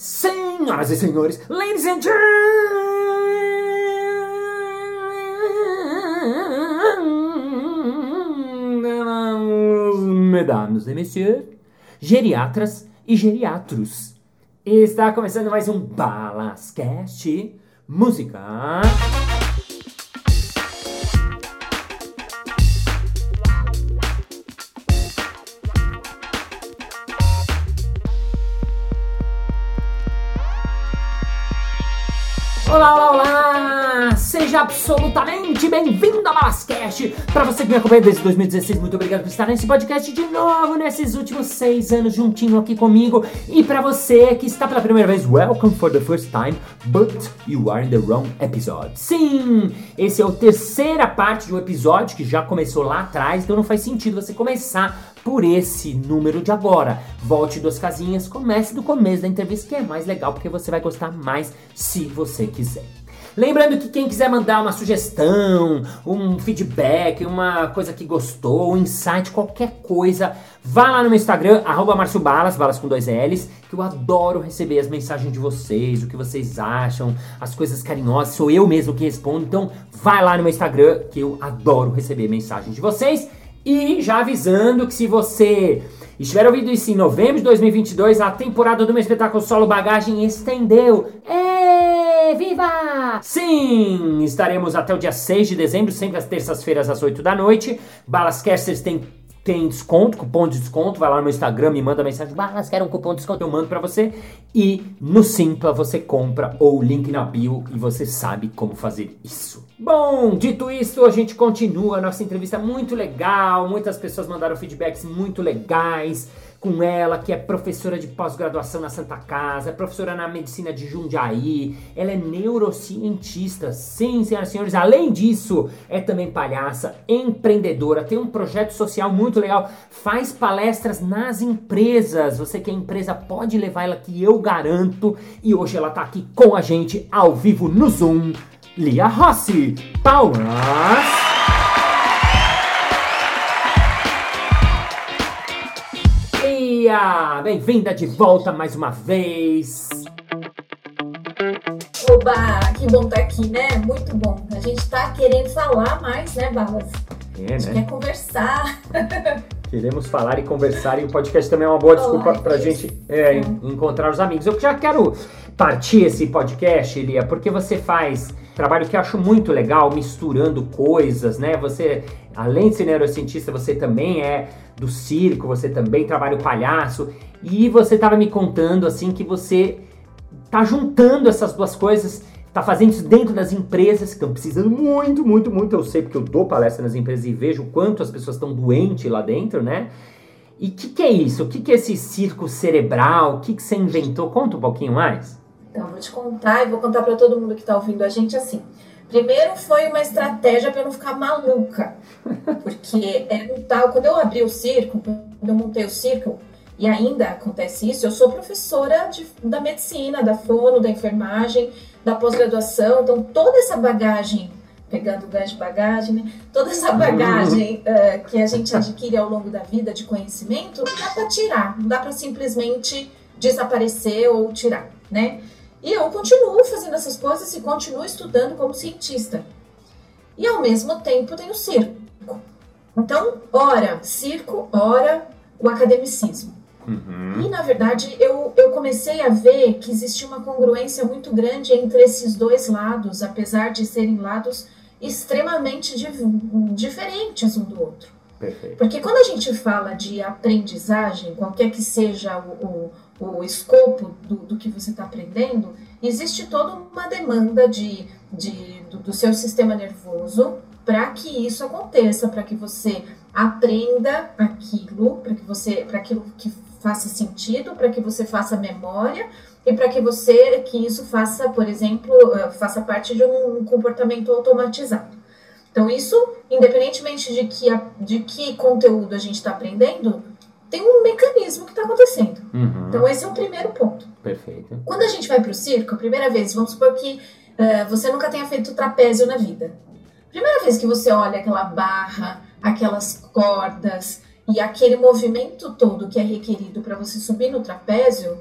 Senhoras e senhores, ladies and gentlemen, mesdames e messieurs, geriatras e geriatros. Está começando mais um Balascast Música. 我 Seja absolutamente bem-vindo ao Balascast! Para você que me acompanha desde 2016, muito obrigado por estar nesse podcast de novo, nesses últimos seis anos juntinho aqui comigo. E para você que está pela primeira vez, welcome for the first time, but you are in the wrong episode. Sim, esse é a terceira parte de um episódio que já começou lá atrás, então não faz sentido você começar por esse número de agora. Volte duas casinhas, comece do começo da entrevista, que é mais legal, porque você vai gostar mais se você quiser. Lembrando que quem quiser mandar uma sugestão, um feedback, uma coisa que gostou, um insight, qualquer coisa, vá lá no meu Instagram, arroba Balas, balas com dois L's, que eu adoro receber as mensagens de vocês, o que vocês acham, as coisas carinhosas, sou eu mesmo que respondo, então vai lá no meu Instagram, que eu adoro receber mensagens de vocês. E já avisando que se você estiver ouvindo isso em novembro de 2022, a temporada do meu espetáculo Solo Bagagem estendeu. É, viva! Sim, estaremos até o dia 6 de dezembro, sempre às terças-feiras às 8 da noite. Balascasters tem tem desconto, cupom de desconto, vai lá no meu Instagram, me manda mensagem, balas, quero um cupom de desconto, eu mando para você. E no Simpla você compra ou link na bio e você sabe como fazer isso. Bom, dito isso, a gente continua a nossa entrevista muito legal, muitas pessoas mandaram feedbacks muito legais com ela, que é professora de pós-graduação na Santa Casa, é professora na medicina de Jundiaí, ela é neurocientista, sim, senhoras e senhores. Além disso, é também palhaça, empreendedora, tem um projeto social muito legal, faz palestras nas empresas. Você que é empresa pode levar ela que eu garanto. E hoje ela tá aqui com a gente ao vivo no Zoom. Lia Rossi. Palmas! Bem-vinda de volta mais uma vez! Oba, que bom estar tá aqui, né? Muito bom. A gente tá querendo falar mais, né, Balas? É, a gente né? quer conversar. Queremos falar e conversar e o podcast também é uma boa desculpa para a gente é, encontrar os amigos. Eu já quero partir esse podcast, Lia, porque você faz trabalho que eu acho muito legal, misturando coisas, né? Você, além de ser neurocientista, você também é do circo, você também trabalha o palhaço. E você estava me contando assim que você tá juntando essas duas coisas, tá fazendo isso dentro das empresas que estão precisando muito, muito, muito. Eu sei porque eu dou palestra nas empresas e vejo o quanto as pessoas estão doentes lá dentro, né? E o que, que, é isso? O que, que, é esse circo cerebral? O que, que você inventou? Conta um pouquinho mais. Então, vou te contar e vou contar para todo mundo que está ouvindo a gente assim. Primeiro foi uma estratégia para não ficar maluca. Porque é um tal. Quando eu abri o circo, quando eu montei o circo, e ainda acontece isso, eu sou professora de, da medicina, da fono, da enfermagem, da pós-graduação, então toda essa bagagem, pegando o gancho de bagagem, né? toda essa bagagem uh, que a gente adquire ao longo da vida de conhecimento, não dá para tirar, não dá para simplesmente desaparecer ou tirar, né? E eu continuo fazendo essas coisas e continuo estudando como cientista. E ao mesmo tempo tenho circo. Então, ora circo, ora o academicismo. Uhum. E na verdade eu, eu comecei a ver que existia uma congruência muito grande entre esses dois lados, apesar de serem lados extremamente diferentes um do outro. Perfeito. Porque quando a gente fala de aprendizagem, qualquer que seja o, o, o escopo do, do que você está aprendendo, existe toda uma demanda de, de, do, do seu sistema nervoso para que isso aconteça, para que você aprenda aquilo, para que você, para aquilo que faça sentido, para que você faça memória e para que você, que isso faça, por exemplo, eh, faça parte de um comportamento automatizado. Então, isso, independentemente de que, de que conteúdo a gente está aprendendo, tem um mecanismo que está acontecendo. Uhum. Então, esse é o primeiro ponto. Perfeito. Quando a gente vai para o circo, a primeira vez, vamos supor que uh, você nunca tenha feito trapézio na vida. Primeira vez que você olha aquela barra, aquelas cordas e aquele movimento todo que é requerido para você subir no trapézio,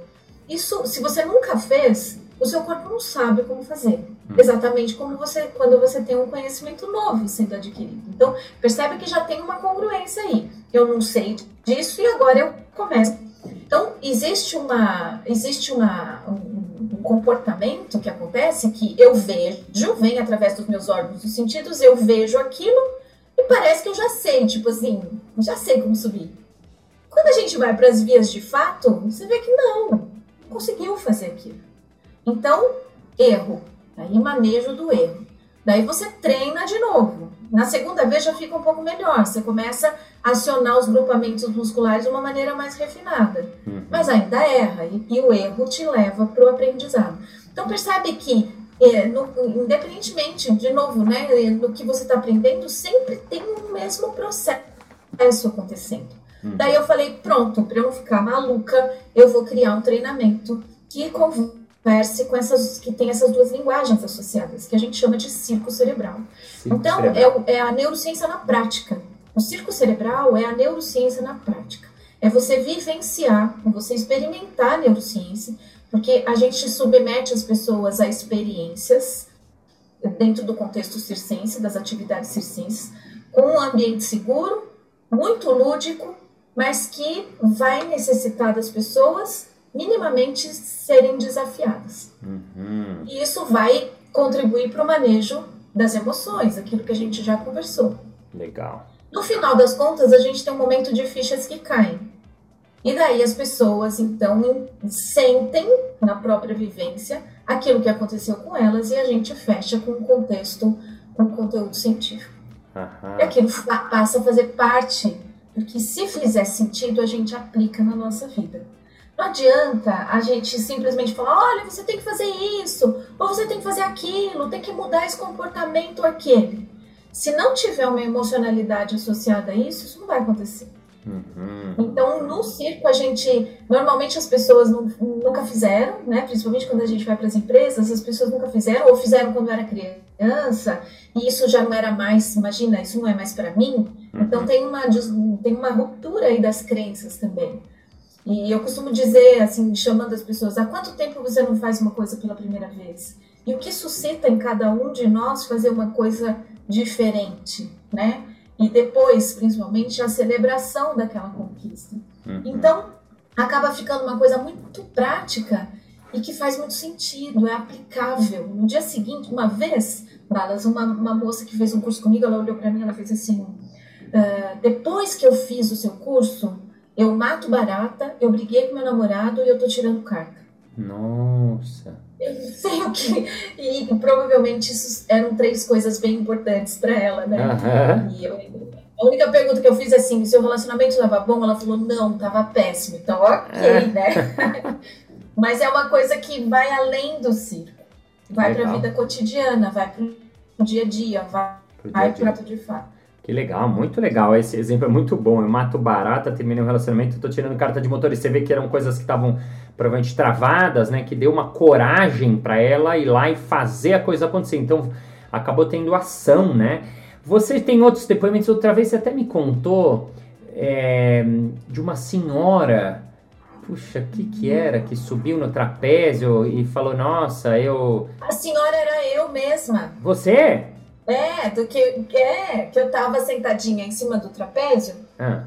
isso, se você nunca fez, o seu corpo não sabe como fazer. Hum. Exatamente como você quando você tem um conhecimento novo sendo adquirido. Então, percebe que já tem uma congruência aí. Eu não sei disso e agora eu começo. Então, existe uma existe uma um, um comportamento que acontece que eu vejo, vem através dos meus órgãos dos sentidos, eu vejo aquilo e parece que eu já sei, tipo assim, já sei como subir. Quando a gente vai para as vias de fato, você vê que não, não conseguiu fazer aquilo. Então, erro. Aí manejo do erro. Daí você treina de novo. Na segunda vez já fica um pouco melhor. Você começa a acionar os grupamentos musculares de uma maneira mais refinada. Uhum. Mas ainda erra. E, e, o erro te leva para o aprendizado. Então percebe que, é, no, independentemente, de novo, né, no que você está aprendendo, sempre tem o mesmo processo acontecendo. Uhum. Daí eu falei, pronto, para eu não ficar maluca, eu vou criar um treinamento que converse com essas que tem essas duas linguagens associadas, que a gente chama de circo cerebral. Circo então, cerebral. É, é a neurociência na prática. O circo cerebral é a neurociência na prática. É você vivenciar, é você experimentar a neurociência, porque a gente submete as pessoas a experiências dentro do contexto circense, das atividades circenses, com um ambiente seguro, muito lúdico, mas que vai necessitar das pessoas minimamente serem desafiadas. Uhum. E isso vai contribuir para o manejo das emoções, aquilo que a gente já conversou. Legal. No final das contas, a gente tem um momento de fichas que caem. E daí as pessoas, então, sentem na própria vivência aquilo que aconteceu com elas e a gente fecha com um contexto, com um conteúdo científico. Uhum. E aquilo passa a fazer parte, porque se fizer sentido, a gente aplica na nossa vida. Não adianta a gente simplesmente falar, olha, você tem que fazer isso, ou você tem que fazer aquilo, tem que mudar esse comportamento aquele. Se não tiver uma emocionalidade associada a isso, isso não vai acontecer. Uhum. Então, no circo, a gente. Normalmente as pessoas não, nunca fizeram, né? Principalmente quando a gente vai para as empresas, as pessoas nunca fizeram, ou fizeram quando era criança, e isso já não era mais. Imagina, isso não é mais para mim. Uhum. Então, tem uma, tem uma ruptura aí das crenças também. E eu costumo dizer, assim, chamando as pessoas, há quanto tempo você não faz uma coisa pela primeira vez? E o que suscita em cada um de nós fazer uma coisa diferente, né? E depois, principalmente, a celebração daquela conquista. Uhum. Então, acaba ficando uma coisa muito prática e que faz muito sentido, é aplicável. No dia seguinte, uma vez, Balas, uma, uma moça que fez um curso comigo, ela olhou para mim, ela fez assim: uh, depois que eu fiz o seu curso, eu mato barata, eu briguei com meu namorado e eu tô tirando carta. Nossa. Eu não sei o que. E provavelmente isso eram três coisas bem importantes para ela, né? Uhum. E eu, a única pergunta que eu fiz é assim: seu relacionamento estava bom? Ela falou: não, estava péssimo. Então, ok, é. né? Mas é uma coisa que vai além do circo. Vai para a vida cotidiana, vai para o dia a dia, vai para o de fato. Que legal, muito legal. Esse exemplo é muito bom. Eu mato barata, terminei um relacionamento, tô tirando carta de motorista. Você vê que eram coisas que estavam provavelmente travadas, né? Que deu uma coragem para ela ir lá e fazer a coisa acontecer. Então, acabou tendo ação, né? Você tem outros depoimentos. Outra vez você até me contou é, de uma senhora. Puxa, o que que era? Que subiu no trapézio e falou, nossa, eu... A senhora era eu mesma. Você? É, do que, é, que eu tava sentadinha em cima do trapézio. Ah.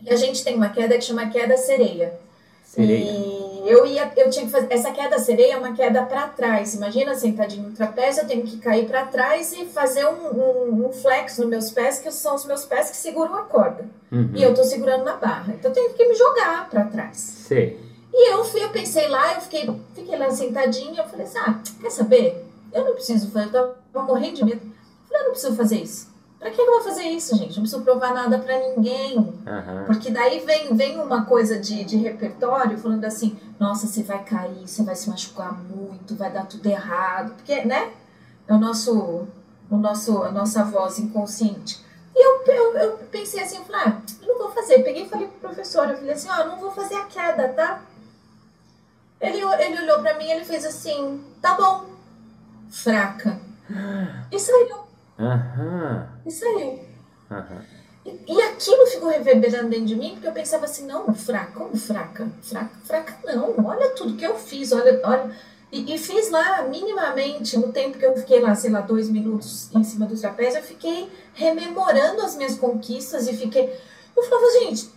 E a gente tem uma queda que chama queda sereia. Sereia. E eu ia, eu tinha que fazer. Essa queda sereia é uma queda para trás. Imagina sentadinho no trapézio, eu tenho que cair para trás e fazer um, um, um, flex nos meus pés, que são os meus pés que seguram a corda. Uhum. E eu tô segurando na barra. Então eu tenho que me jogar para trás. Sim. E eu fui, eu pensei lá, eu fiquei, fiquei lá sentadinha, eu falei assim, ah, quer saber? Eu não preciso fazer, eu tava morrendo de medo. Eu não preciso fazer isso. Pra que eu vou fazer isso, gente? Não preciso provar nada para ninguém. Uhum. Porque daí vem, vem uma coisa de, de repertório falando assim: nossa, você vai cair, você vai se machucar muito, vai dar tudo errado. Porque, né? É o nosso, o nosso, a nossa voz inconsciente. E eu, eu, eu pensei assim: eu falei, ah, eu não vou fazer. Peguei e falei pro professor: eu falei assim, ó, oh, não vou fazer a queda, tá? Ele, ele olhou para mim ele fez assim: tá bom, fraca. E saiu. Aham. Saiu. Aham. E, aquilo ficou reverberando dentro de mim, porque eu pensava assim, não, fraca, como fraca? Fraca, fraca não, olha tudo que eu fiz, olha, olha. E, e, fiz lá, minimamente, no tempo que eu fiquei lá, sei lá, dois minutos em cima do trapézio, eu fiquei rememorando as minhas conquistas e fiquei. Eu falava, gente,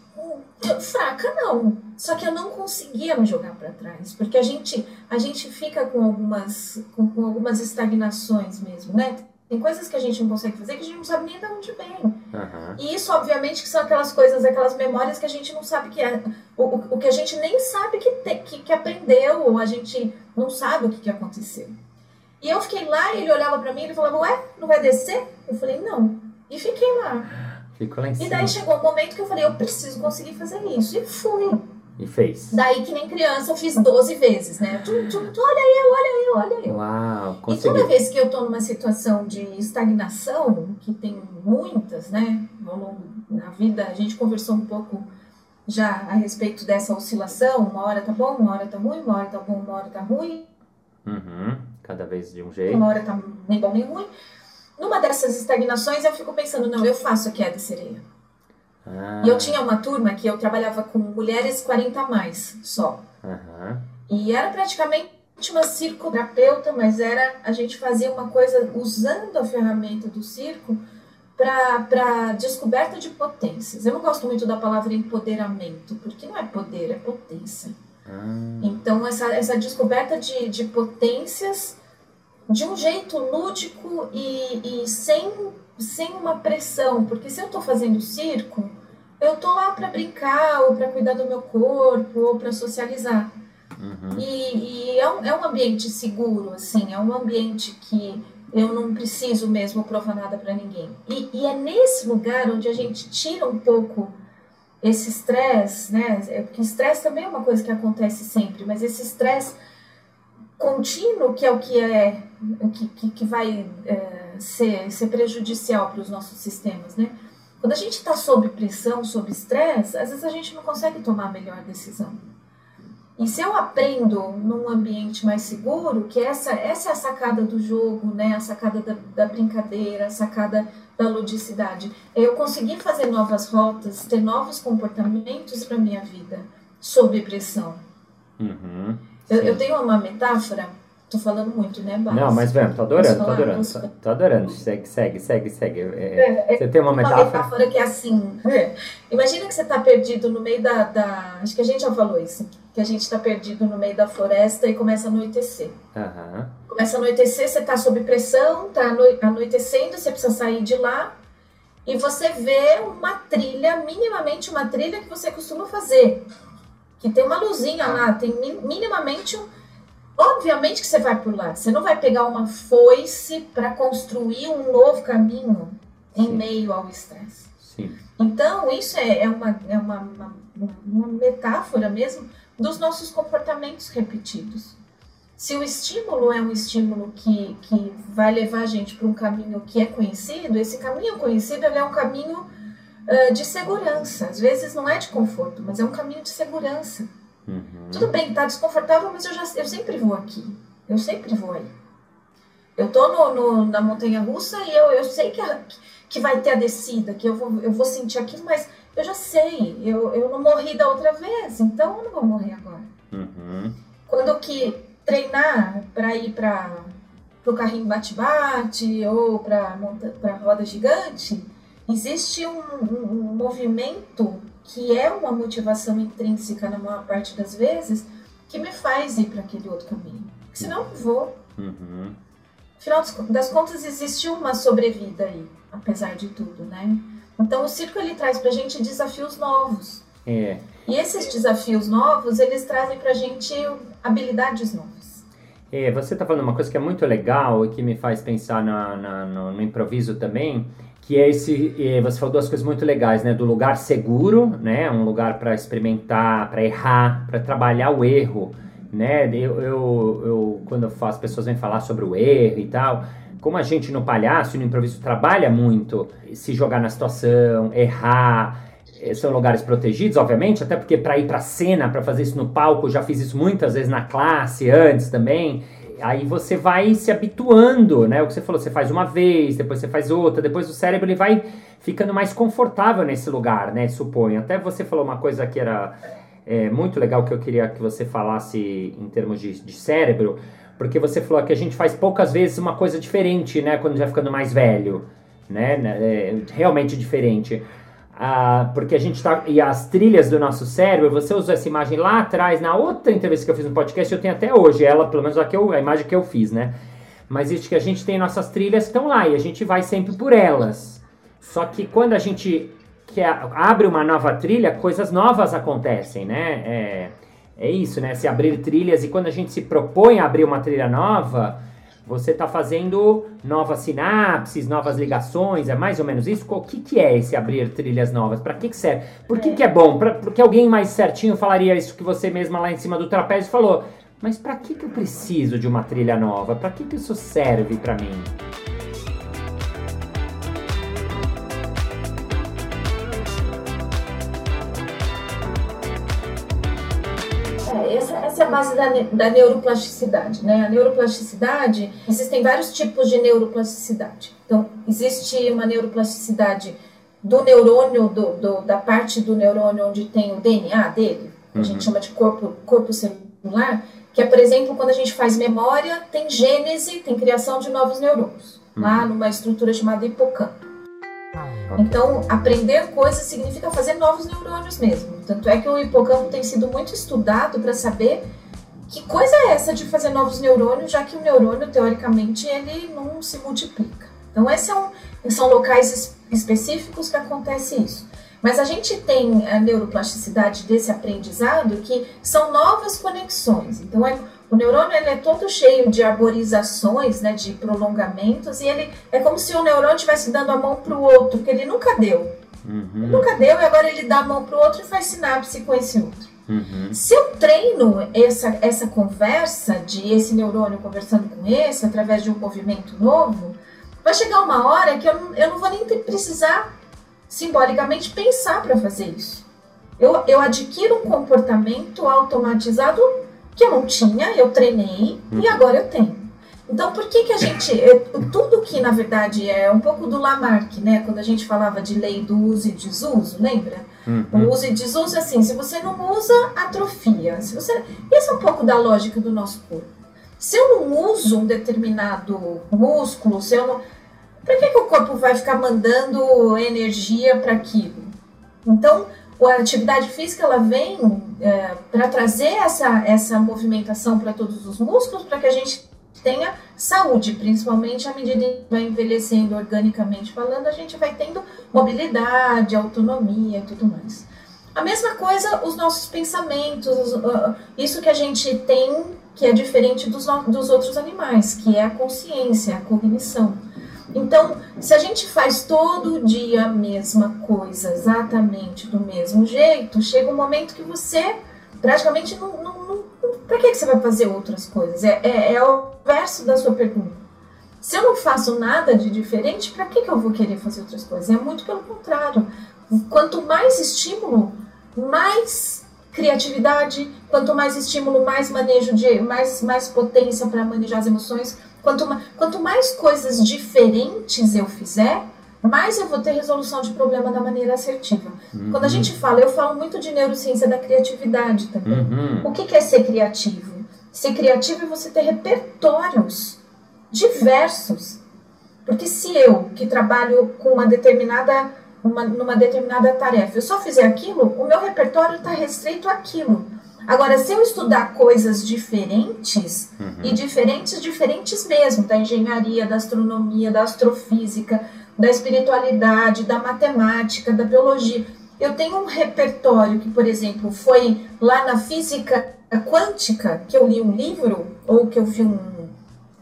fraca não. Só que eu não conseguia me jogar para trás, porque a gente, a gente fica com algumas, com, com algumas estagnações mesmo, né? Tem coisas que a gente não consegue fazer que a gente não sabe nem de onde vem. Uhum. E isso, obviamente, que são aquelas coisas, aquelas memórias que a gente não sabe que é. O, o, o que a gente nem sabe que, te, que, que aprendeu, ou a gente não sabe o que, que aconteceu. E eu fiquei lá e ele olhava para mim e falava, ué, não vai descer? Eu falei, não. E fiquei lá. Ficou lá em cima. E daí chegou um momento que eu falei, eu preciso conseguir fazer isso. E fui. E fez. Daí, que nem criança, eu fiz 12 vezes, né? Tu, tu, tu, olha eu, olha eu, olha eu. Uau, consegui. E toda vez que eu tô numa situação de estagnação, que tem muitas, né? Ao longo da vida, a gente conversou um pouco já a respeito dessa oscilação. Uma hora tá bom, uma hora tá ruim, uma hora tá bom, uma hora tá ruim. Uhum, cada vez de um jeito. Uma hora tá nem bom nem ruim. Numa dessas estagnações, eu fico pensando, não, eu faço a queda sereia. Ah. E eu tinha uma turma que eu trabalhava com mulheres 40 a mais só. Uhum. E era praticamente uma circoterapeuta, mas era a gente fazia uma coisa usando a ferramenta do circo para descoberta de potências. Eu não gosto muito da palavra empoderamento, porque não é poder, é potência. Uhum. Então, essa, essa descoberta de, de potências de um jeito lúdico e, e sem, sem uma pressão, porque se eu estou fazendo circo, eu tô lá para brincar, ou para cuidar do meu corpo, ou para socializar. Uhum. E, e é, um, é um ambiente seguro, assim, é um ambiente que eu não preciso mesmo provar nada para ninguém. E, e, é nesse lugar onde a gente tira um pouco esse estresse, né? É, porque estresse também é uma coisa que acontece sempre, mas esse estresse contínuo que é o que é que, que, que vai é, ser, ser prejudicial para os nossos sistemas, né? Quando a gente está sob pressão, sob estresse, às vezes a gente não consegue tomar a melhor decisão. E se eu aprendo num ambiente mais seguro, que essa, essa é a sacada do jogo, né? a sacada da, da brincadeira, a sacada da ludicidade, é eu conseguir fazer novas rotas, ter novos comportamentos para minha vida, sob pressão. Uhum, eu, eu tenho uma metáfora Tô falando muito, né, Bas? Não, mas vamos, tô adorando, tô adorando. Tô, tô, adorando. Segue, segue, segue, segue. É, é, você tem uma metáfora? Uma metáfora que é assim. É. Imagina que você tá perdido no meio da, da. Acho que a gente já falou isso. Que a gente tá perdido no meio da floresta e começa a anoitecer. Uhum. Começa a anoitecer, você tá sob pressão, tá anoitecendo, você precisa sair de lá. E você vê uma trilha, minimamente uma trilha que você costuma fazer. Que tem uma luzinha lá, tem minimamente um Obviamente que você vai por lá. Você não vai pegar uma foice para construir um novo caminho em Sim. meio ao estresse. Então, isso é, é, uma, é uma, uma, uma metáfora mesmo dos nossos comportamentos repetidos. Se o estímulo é um estímulo que, que vai levar a gente para um caminho que é conhecido, esse caminho conhecido é um caminho uh, de segurança. Às vezes não é de conforto, mas é um caminho de segurança. Uhum. Tudo bem, tá desconfortável, mas eu, já, eu sempre vou aqui. Eu sempre vou aí. Eu tô no, no, na montanha russa e eu, eu sei que, a, que vai ter a descida, que eu vou, eu vou sentir aquilo, mas eu já sei. Eu, eu não morri da outra vez, então eu não vou morrer agora. Uhum. Quando que treinar para ir para o carrinho bate-bate ou para a roda gigante, existe um, um, um movimento que é uma motivação intrínseca na maior parte das vezes, que me faz ir para aquele outro caminho. Porque senão eu vou. Uhum. Afinal das contas, existe uma sobrevida aí, apesar de tudo, né? Então o circo ele traz pra gente desafios novos. É. E esses desafios novos, eles trazem pra gente habilidades novas. É, você tá falando uma coisa que é muito legal e que me faz pensar na, na no, no improviso também, que é esse, você falou duas coisas muito legais, né, do lugar seguro, né, um lugar para experimentar, para errar, para trabalhar o erro, né, eu, eu, eu, quando eu faço, pessoas vêm falar sobre o erro e tal, como a gente no palhaço no improviso trabalha muito, se jogar na situação, errar, eh, são lugares protegidos, obviamente, até porque para ir para cena, para fazer isso no palco, já fiz isso muitas vezes na classe antes também, aí você vai se habituando, né? O que você falou, você faz uma vez, depois você faz outra, depois o cérebro ele vai ficando mais confortável nesse lugar, né? Suponho. Até você falou uma coisa que era é, muito legal que eu queria que você falasse em termos de, de cérebro, porque você falou que a gente faz poucas vezes uma coisa diferente, né? Quando vai ficando mais velho, né? É, realmente diferente. Ah, porque a gente tá. E as trilhas do nosso cérebro, você usou essa imagem lá atrás, na outra entrevista que eu fiz no podcast, eu tenho até hoje, ela, pelo menos a, que eu, a imagem que eu fiz, né? Mas isso que a gente tem nossas trilhas estão lá e a gente vai sempre por elas. Só que quando a gente quer, abre uma nova trilha, coisas novas acontecem, né? É, é isso, né? Se abrir trilhas e quando a gente se propõe a abrir uma trilha nova, você está fazendo novas sinapses, novas ligações, é mais ou menos isso? O que, que é esse abrir trilhas novas? Para que, que serve? Por que, é. que é bom? Pra, porque alguém mais certinho falaria isso que você mesma lá em cima do trapézio falou. Mas para que, que eu preciso de uma trilha nova? Para que, que isso serve para mim? Base da, da neuroplasticidade, né? A neuroplasticidade, existem vários tipos de neuroplasticidade. Então, existe uma neuroplasticidade do neurônio, do, do, da parte do neurônio onde tem o DNA dele, a gente uhum. chama de corpo, corpo celular, que é, por exemplo, quando a gente faz memória, tem gênese, tem criação de novos neurônios, uhum. lá numa estrutura chamada hipocampo. Então, aprender coisas significa fazer novos neurônios mesmo. Tanto é que o hipocampo tem sido muito estudado para saber que coisa é essa de fazer novos neurônios, já que o neurônio, teoricamente, ele não se multiplica. Então, esses são, são locais específicos que acontece isso. Mas a gente tem a neuroplasticidade desse aprendizado que são novas conexões. Então, é o neurônio ele é todo cheio de arborizações, né, de prolongamentos, e ele é como se o neurônio estivesse dando a mão para o outro, que ele nunca deu. Uhum. Ele nunca deu, e agora ele dá a mão para o outro e faz sinapse com esse outro. Uhum. Se eu treino essa, essa conversa de esse neurônio conversando com esse, através de um movimento novo, vai chegar uma hora que eu, eu não vou nem precisar, simbolicamente, pensar para fazer isso. Eu, eu adquiro um comportamento automatizado que eu não tinha, eu treinei uhum. e agora eu tenho. Então, por que que a gente, tudo que na verdade é um pouco do Lamarck, né, quando a gente falava de lei do uso e desuso, lembra? Uhum. O uso e desuso é assim, se você não usa, atrofia. Se você, isso é um pouco da lógica do nosso corpo. Se eu não uso um determinado músculo, se eu não, para que que o corpo vai ficar mandando energia para aquilo? Então, a atividade física ela vem é, para trazer essa, essa movimentação para todos os músculos, para que a gente tenha saúde, principalmente à medida que vai envelhecendo organicamente falando, a gente vai tendo mobilidade, autonomia e tudo mais. A mesma coisa os nossos pensamentos, isso que a gente tem que é diferente dos, dos outros animais, que é a consciência, a cognição. Então, se a gente faz todo dia a mesma coisa, exatamente do mesmo jeito, chega um momento que você praticamente não. não, não para que, que você vai fazer outras coisas? É, é, é, o verso da sua pergunta. Se eu não faço nada de diferente, para que, que eu vou querer fazer outras coisas? É muito pelo contrário. Quanto mais estímulo, mais criatividade, quanto mais estímulo, mais manejo de, mais, mais potência para manejar as emoções, Quanto, quanto mais coisas diferentes eu fizer, mais eu vou ter resolução de problema da maneira assertiva. Uhum. Quando a gente fala, eu falo muito de neurociência da criatividade também. Uhum. O que, que é ser criativo? Ser criativo é você ter repertórios diversos. Porque se eu, que trabalho com uma determinada, uma, numa determinada tarefa, eu só fizer aquilo, o meu repertório está restrito àquilo. Agora, se eu estudar coisas diferentes, uhum. e diferentes, diferentes mesmo, da engenharia, da astronomia, da astrofísica, da espiritualidade, da matemática, da biologia, eu tenho um repertório que, por exemplo, foi lá na física quântica, que eu li um livro, ou que eu vi um,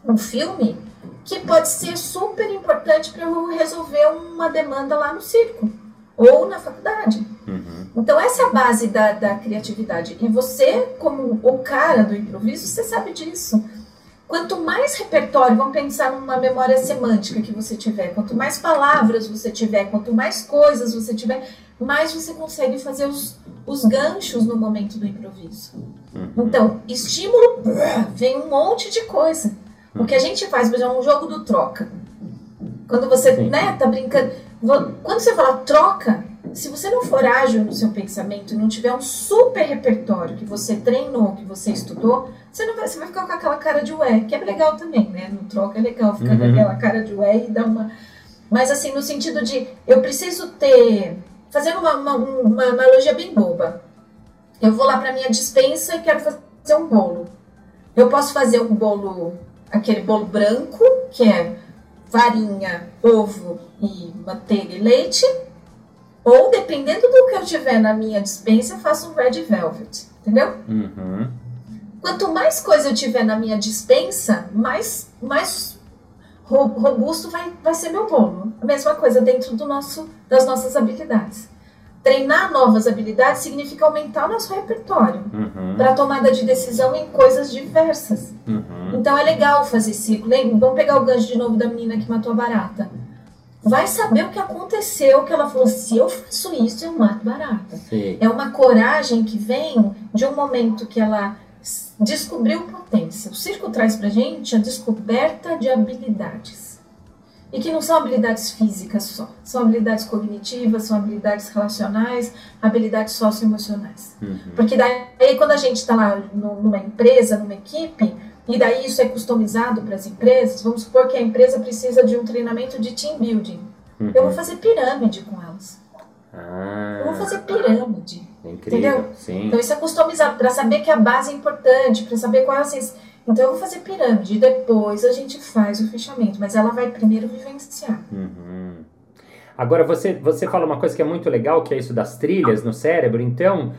um filme, que pode ser super importante para eu resolver uma demanda lá no circo ou na faculdade. Uhum. Então, essa é a base da, da criatividade. E você, como o cara do improviso, você sabe disso. Quanto mais repertório, vamos pensar numa memória semântica que você tiver, quanto mais palavras você tiver, quanto mais coisas você tiver, mais você consegue fazer os, os ganchos no momento do improviso. Uhum. Então, estímulo, vem um monte de coisa. O que a gente faz, por exemplo, um jogo do troca. Quando você, né, tá brincando. Quando você fala troca, se você não for ágil no seu pensamento e não tiver um super repertório que você treinou, que você estudou, você não vai, você vai ficar com aquela cara de ué, que é legal também, né? No troca é legal ficar uhum. com aquela cara de ué e dar uma. Mas assim, no sentido de eu preciso ter. Fazendo uma, uma, uma analogia bem boba. Eu vou lá para minha dispensa e quero fazer um bolo. Eu posso fazer um bolo, aquele bolo branco, que é farinha, ovo e manteiga e leite. Ou, dependendo do que eu tiver na minha dispensa, eu faço um red velvet. Entendeu? Uhum. Quanto mais coisa eu tiver na minha dispensa, mais, mais robusto vai, vai ser meu bolo. A mesma coisa dentro do nosso, das nossas habilidades. Treinar novas habilidades significa aumentar o nosso repertório uhum. para tomada de decisão em coisas diversas. Uhum. Então é legal fazer ciclo. Vamos pegar o gancho de novo da menina que matou a barata. Vai saber o que aconteceu, que ela falou: se eu faço isso, eu mato barata. Sim. É uma coragem que vem de um momento que ela descobriu potência. O circo traz pra gente a descoberta de habilidades. E que não são habilidades físicas só, são habilidades cognitivas, são habilidades relacionais, habilidades socioemocionais. Uhum. Porque daí quando a gente está lá numa empresa, numa equipe, e daí isso é customizado para as empresas, vamos supor que a empresa precisa de um treinamento de team building. Uhum. Eu vou fazer pirâmide com elas. Ah, eu vou fazer pirâmide. É incrível. Entendeu? Sim. Então isso é customizado para saber que a base é importante, para saber quais as então eu vou fazer pirâmide, depois a gente faz o fechamento, mas ela vai primeiro vivenciar. Uhum. Agora você, você fala uma coisa que é muito legal, que é isso das trilhas no cérebro, então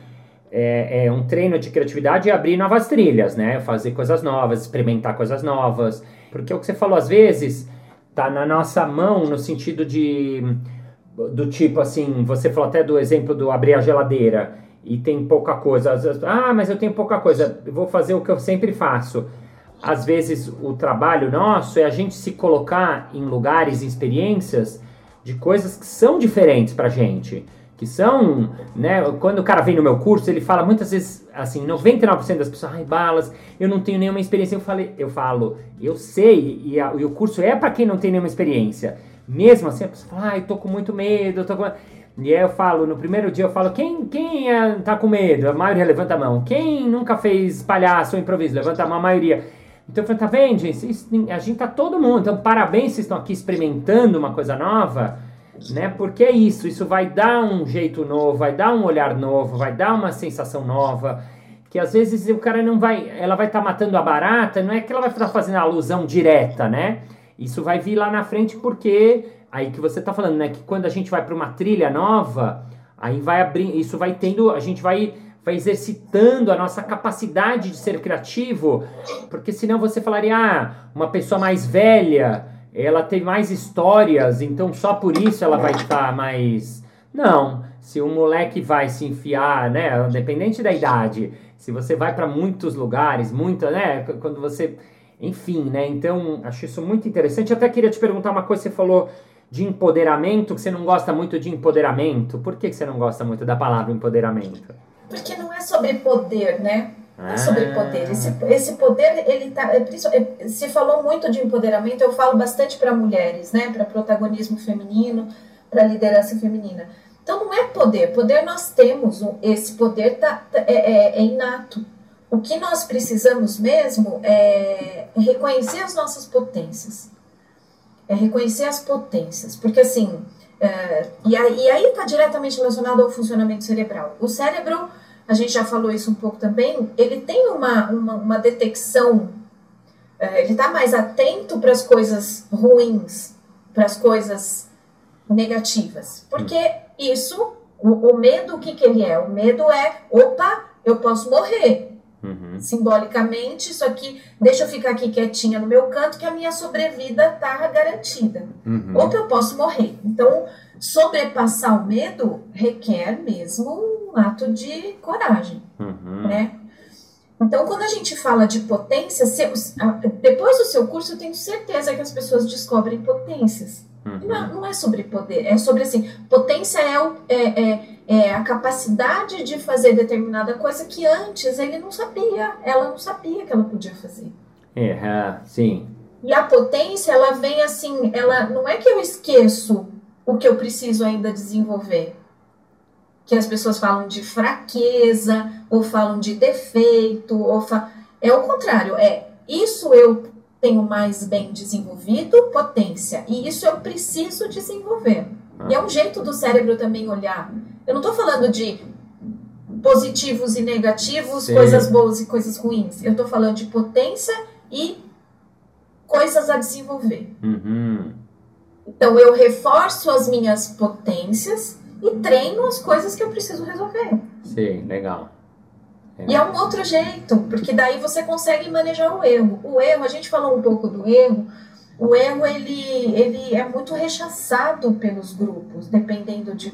é, é um treino de criatividade e abrir novas trilhas, né? Fazer coisas novas, experimentar coisas novas. Porque o que você falou, às vezes, tá na nossa mão no sentido de do tipo assim, você falou até do exemplo do abrir a geladeira e tem pouca coisa. ah, mas eu tenho pouca coisa, vou fazer o que eu sempre faço. Às vezes o trabalho nosso é a gente se colocar em lugares, em experiências de coisas que são diferentes pra gente. Que são, né? Quando o cara vem no meu curso, ele fala muitas vezes, assim, 99% das pessoas, ai, balas, eu não tenho nenhuma experiência. Eu, falei, eu falo, eu sei, e, a, e o curso é para quem não tem nenhuma experiência. Mesmo assim, a pessoa fala, ai, tô com muito medo, tô com. E aí eu falo, no primeiro dia eu falo, quem, quem é, tá com medo? A maioria levanta a mão. Quem nunca fez palhaço ou improviso? Levanta a mão, a maioria. Então eu falo, tá vendo, gente? A gente tá todo mundo. Então, parabéns, vocês estão aqui experimentando uma coisa nova, né? Porque é isso, isso vai dar um jeito novo, vai dar um olhar novo, vai dar uma sensação nova. Que às vezes o cara não vai. Ela vai estar tá matando a barata, não é que ela vai estar tá fazendo alusão direta, né? Isso vai vir lá na frente porque aí que você está falando, né? Que quando a gente vai para uma trilha nova, aí vai abrir, isso vai tendo, a gente vai vai exercitando a nossa capacidade de ser criativo, porque senão você falaria, ah, uma pessoa mais velha, ela tem mais histórias, então só por isso ela vai estar tá mais. Não, se o moleque vai se enfiar, né, independente da idade, se você vai para muitos lugares, muita, né, quando você, enfim, né, então acho isso muito interessante. Até queria te perguntar uma coisa, você falou de empoderamento, que você não gosta muito de empoderamento. Por que, que você não gosta muito da palavra empoderamento? Porque não é sobre poder, né? Não é sobre ah. poder. Esse, esse poder, ele tá. É, é, se falou muito de empoderamento, eu falo bastante para mulheres, né? Para protagonismo feminino, para liderança feminina. Então não é poder. Poder nós temos, esse poder tá, tá, é, é, é inato. O que nós precisamos mesmo é reconhecer as nossas potências é reconhecer as potências, porque assim, é, e aí está diretamente relacionado ao funcionamento cerebral. O cérebro, a gente já falou isso um pouco também, ele tem uma, uma, uma detecção, é, ele está mais atento para as coisas ruins, para as coisas negativas, porque isso, o, o medo, o que, que ele é? O medo é, opa, eu posso morrer, Uhum. Simbolicamente, isso aqui, deixa eu ficar aqui quietinha no meu canto, que a minha sobrevida está garantida. Uhum. Ou que eu posso morrer. Então, sobrepassar o medo requer mesmo um ato de coragem, uhum. né? Então, quando a gente fala de potência, depois do seu curso, eu tenho certeza que as pessoas descobrem potências. Uhum. Não, não, é sobre poder, é sobre assim, potência é, o, é, é, é, a capacidade de fazer determinada coisa que antes ele não sabia, ela não sabia que ela podia fazer. É, sim. E a potência, ela vem assim, ela não é que eu esqueço o que eu preciso ainda desenvolver. Que as pessoas falam de fraqueza, ou falam de defeito, ou fa... é o contrário, é isso eu tenho mais bem desenvolvido, potência, e isso eu preciso desenvolver. E é um jeito do cérebro também olhar. Eu não estou falando de positivos e negativos, Sim. coisas boas e coisas ruins. Eu estou falando de potência e coisas a desenvolver. Uhum. Então eu reforço as minhas potências e treino as coisas que eu preciso resolver. Sim, legal. E é um outro jeito, porque daí você consegue manejar o erro. O erro, a gente falou um pouco do erro, o erro ele, ele é muito rechaçado pelos grupos, dependendo de,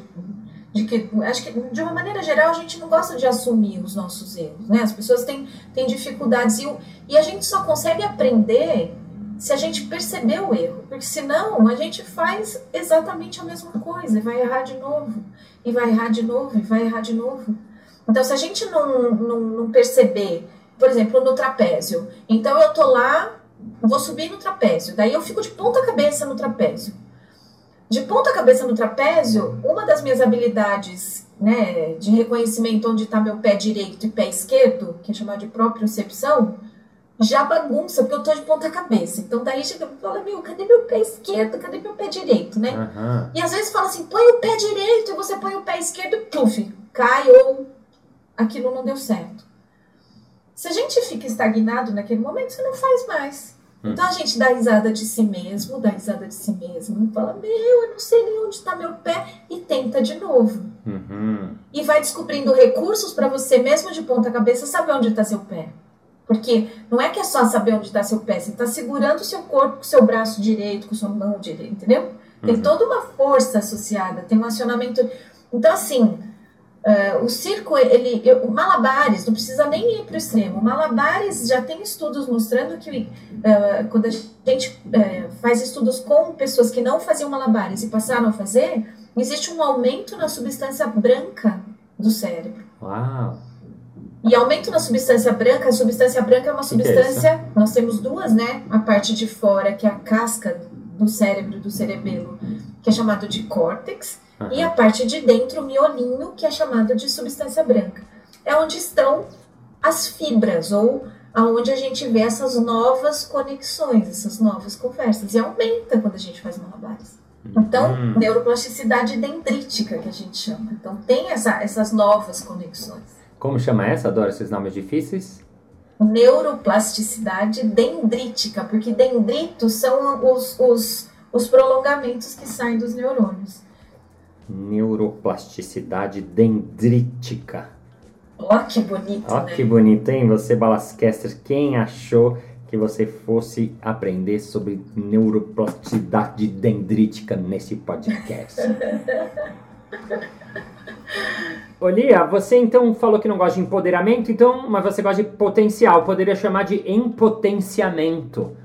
de que. Acho que de uma maneira geral a gente não gosta de assumir os nossos erros, né? As pessoas têm, têm dificuldades e, e a gente só consegue aprender se a gente perceber o erro, porque senão a gente faz exatamente a mesma coisa e vai errar de novo, e vai errar de novo, e vai errar de novo. Então, se a gente não, não, não perceber, por exemplo, no trapézio, então eu tô lá, vou subir no trapézio, daí eu fico de ponta cabeça no trapézio. De ponta cabeça no trapézio, uma das minhas habilidades né, de reconhecimento onde está meu pé direito e pé esquerdo, que é chamado de propriocepção, já bagunça, porque eu tô de ponta cabeça. Então daí chega e fala, meu, cadê meu pé esquerdo? Cadê meu pé direito, né? Uhum. E às vezes fala assim, põe o pé direito, e você põe o pé esquerdo e puf, cai ou aquilo não deu certo. Se a gente fica estagnado naquele momento, você não faz mais. Hum. Então a gente dá risada de si mesmo, dá risada de si mesmo, fala, meu, eu não sei nem onde está meu pé, e tenta de novo. Uhum. E vai descobrindo recursos para você mesmo de ponta cabeça saber onde está seu pé. Porque não é que é só saber onde está seu pé, você está segurando o seu corpo com o seu braço direito, com sua mão direita, entendeu? Tem uhum. toda uma força associada, tem um acionamento. Então, assim, Uh, o circo, ele, eu, o malabares, não precisa nem ir para o extremo. O malabares já tem estudos mostrando que uh, quando a gente uh, faz estudos com pessoas que não faziam malabares e passaram a fazer, existe um aumento na substância branca do cérebro. Uau! E aumento na substância branca, a substância branca é uma substância, é nós temos duas, né? A parte de fora, que é a casca do cérebro, do cerebelo, que é chamado de córtex, Uhum. E a parte de dentro, o miolinho, que é chamado de substância branca. É onde estão as fibras, ou aonde a gente vê essas novas conexões, essas novas conversas. E aumenta quando a gente faz malabares. Então, uhum. neuroplasticidade dendrítica, que a gente chama. Então, tem essa, essas novas conexões. Como chama essa? Adoro esses nomes difíceis. Neuroplasticidade dendrítica, porque dendritos são os, os, os prolongamentos que saem dos neurônios neuroplasticidade dendrítica. Ó, oh, que bonito, Ó, oh, né? que bonito, hein? Você, Balascaster, quem achou que você fosse aprender sobre neuroplasticidade dendrítica nesse podcast? Olia, você então falou que não gosta de empoderamento, então, mas você gosta de potencial. Poderia chamar de empotenciamento.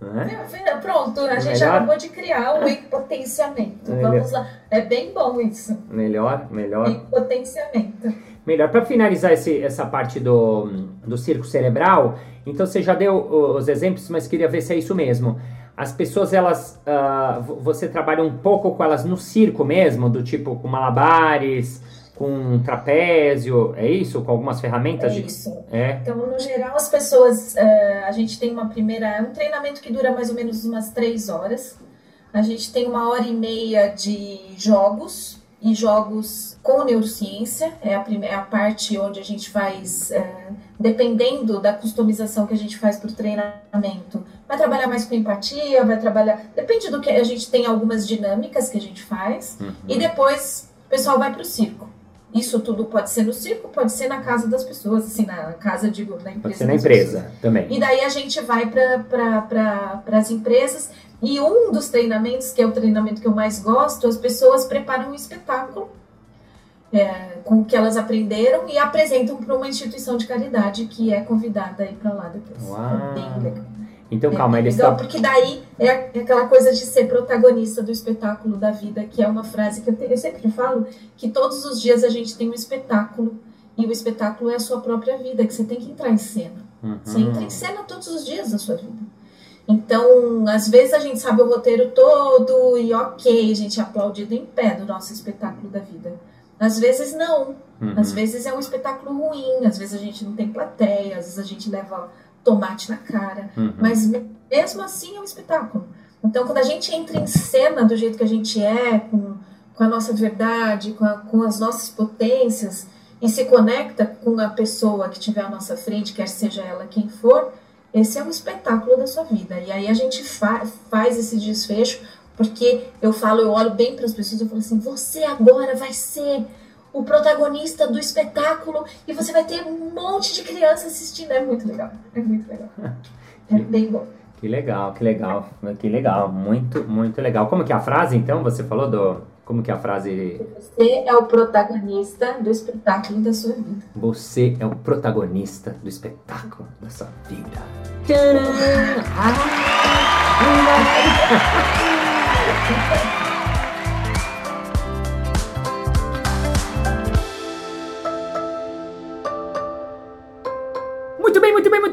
É? Pronto, a gente melhor? acabou de criar o empotenciamento. Melhor. Vamos lá. É bem bom isso. Melhor, melhor. Empotenciamento. Melhor. Para finalizar esse, essa parte do, do circo cerebral, então você já deu os exemplos, mas queria ver se é isso mesmo. As pessoas, elas. Uh, você trabalha um pouco com elas no circo mesmo, do tipo com malabares com um trapézio, é isso? Com algumas ferramentas? É isso. De... É. Então, no geral, as pessoas, uh, a gente tem uma primeira, é um treinamento que dura mais ou menos umas três horas. A gente tem uma hora e meia de jogos, e jogos com neurociência, é a, primeira, é a parte onde a gente faz, dependendo da customização que a gente faz para o treinamento, vai trabalhar mais com empatia, vai trabalhar, depende do que a gente tem algumas dinâmicas que a gente faz, uhum. e depois o pessoal vai para o circo. Isso tudo pode ser no circo, pode ser na casa das pessoas, assim, na casa, digo, na empresa. Pode ser na empresa pessoas. também. E daí a gente vai para pra, as empresas. E um dos treinamentos, que é o treinamento que eu mais gosto, as pessoas preparam um espetáculo é, com o que elas aprenderam e apresentam para uma instituição de caridade que é convidada a ir para lá depois. Uau. É bem legal. Então, É, calma, eles legal, estão. porque daí é aquela coisa de ser protagonista do espetáculo da vida, que é uma frase que eu, te- eu sempre falo, que todos os dias a gente tem um espetáculo, e o espetáculo é a sua própria vida, que você tem que entrar em cena. Você entra em cena todos os dias da sua vida. Então, às vezes a gente sabe o roteiro todo e ok, a gente é aplaudido em pé do nosso espetáculo da vida. Às vezes não. Uhum. Às vezes é um espetáculo ruim, às vezes a gente não tem plateia, às vezes a gente leva tomate na cara. Uhum. Mas me- mesmo assim é um espetáculo. Então, quando a gente entra em cena do jeito que a gente é, com, com a nossa verdade, com, a- com as nossas potências, e se conecta com a pessoa que estiver à nossa frente, quer seja ela quem for, esse é um espetáculo da sua vida. E aí a gente fa faz esse desfecho, porque eu falo, eu olho bem para as pessoas e eu falo assim: você agora vai ser o protagonista do espetáculo e você vai ter um monte de criança assistindo. É muito legal. É muito legal. É bem bom. Que legal, que legal, que legal, muito, muito legal. Como que é a frase, então? Você falou do. Como que é a frase? Você é o protagonista do espetáculo da sua vida. Você é o protagonista do espetáculo da sua vida. Tcharam! Muito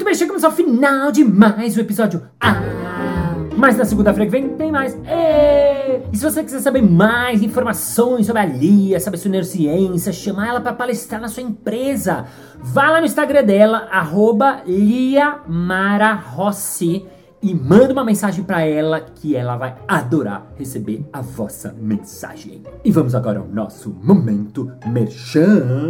muito bem. Chegamos ao final de mais um episódio. Ah! Mas na segunda-feira que vem tem mais. E se você quiser saber mais informações sobre a Lia, sobre a sua neurociência, chamar ela para palestrar na sua empresa, vá lá no Instagram dela, arroba e manda uma mensagem para ela que ela vai adorar receber a vossa mensagem. E vamos agora ao nosso momento merchan.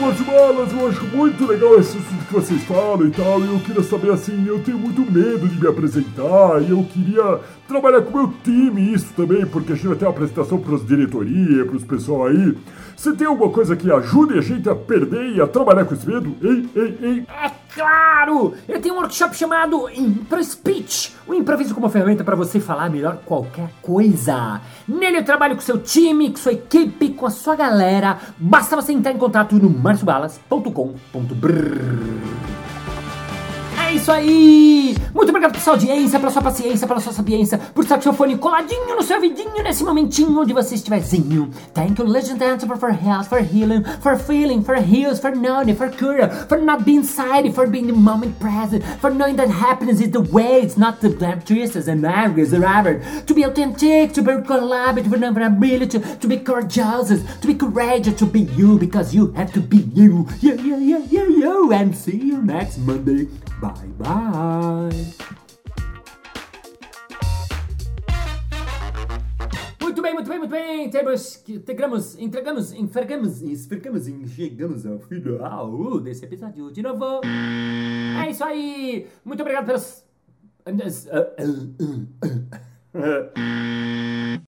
Ô, Martimalas, eu acho muito legal esse que vocês falam e tal, eu queria saber assim, eu tenho muito medo de me apresentar, e eu queria trabalhar com o meu time isso também, porque a gente vai ter uma apresentação pras diretoria, pros pessoal aí. Você tem alguma coisa que ajude a gente a perder e a trabalhar com esse medo? Ei, ei, ei. É claro! Eu tenho um workshop chamado Impro Speech, o improviso como ferramenta para você falar melhor qualquer coisa. Nele eu trabalho com seu time, com sua equipe, com a sua galera. Basta você entrar em contato no marciobalas.com.br. Mm-hmm. É isso aí! Muito obrigado pela sua audiência, pela sua paciência, pela sua sapiência, por estar com seu fone coladinho no seu ouvidinho nesse momentinho onde você estiverzinho. Thank you, Legend Answer, for health, for healing, for feeling, for heals, for knowing, for cure, for not being silent, for being the moment present, for knowing that happiness is the way, it's not the damn tristes and angers ever. To be authentic, to be collaborative, to be ability, to be courageous, to be courageous, to be you, because you have to be you. Yeah, yeah, yeah, yeah, yeah. And see you next Monday. Bye bye. Muito bem, muito bem, muito bem. Temos, entregamos, entregamos, enfergamos, esfergamos, chegamos ao final desse episódio de novo. É isso aí. Muito obrigado pelas.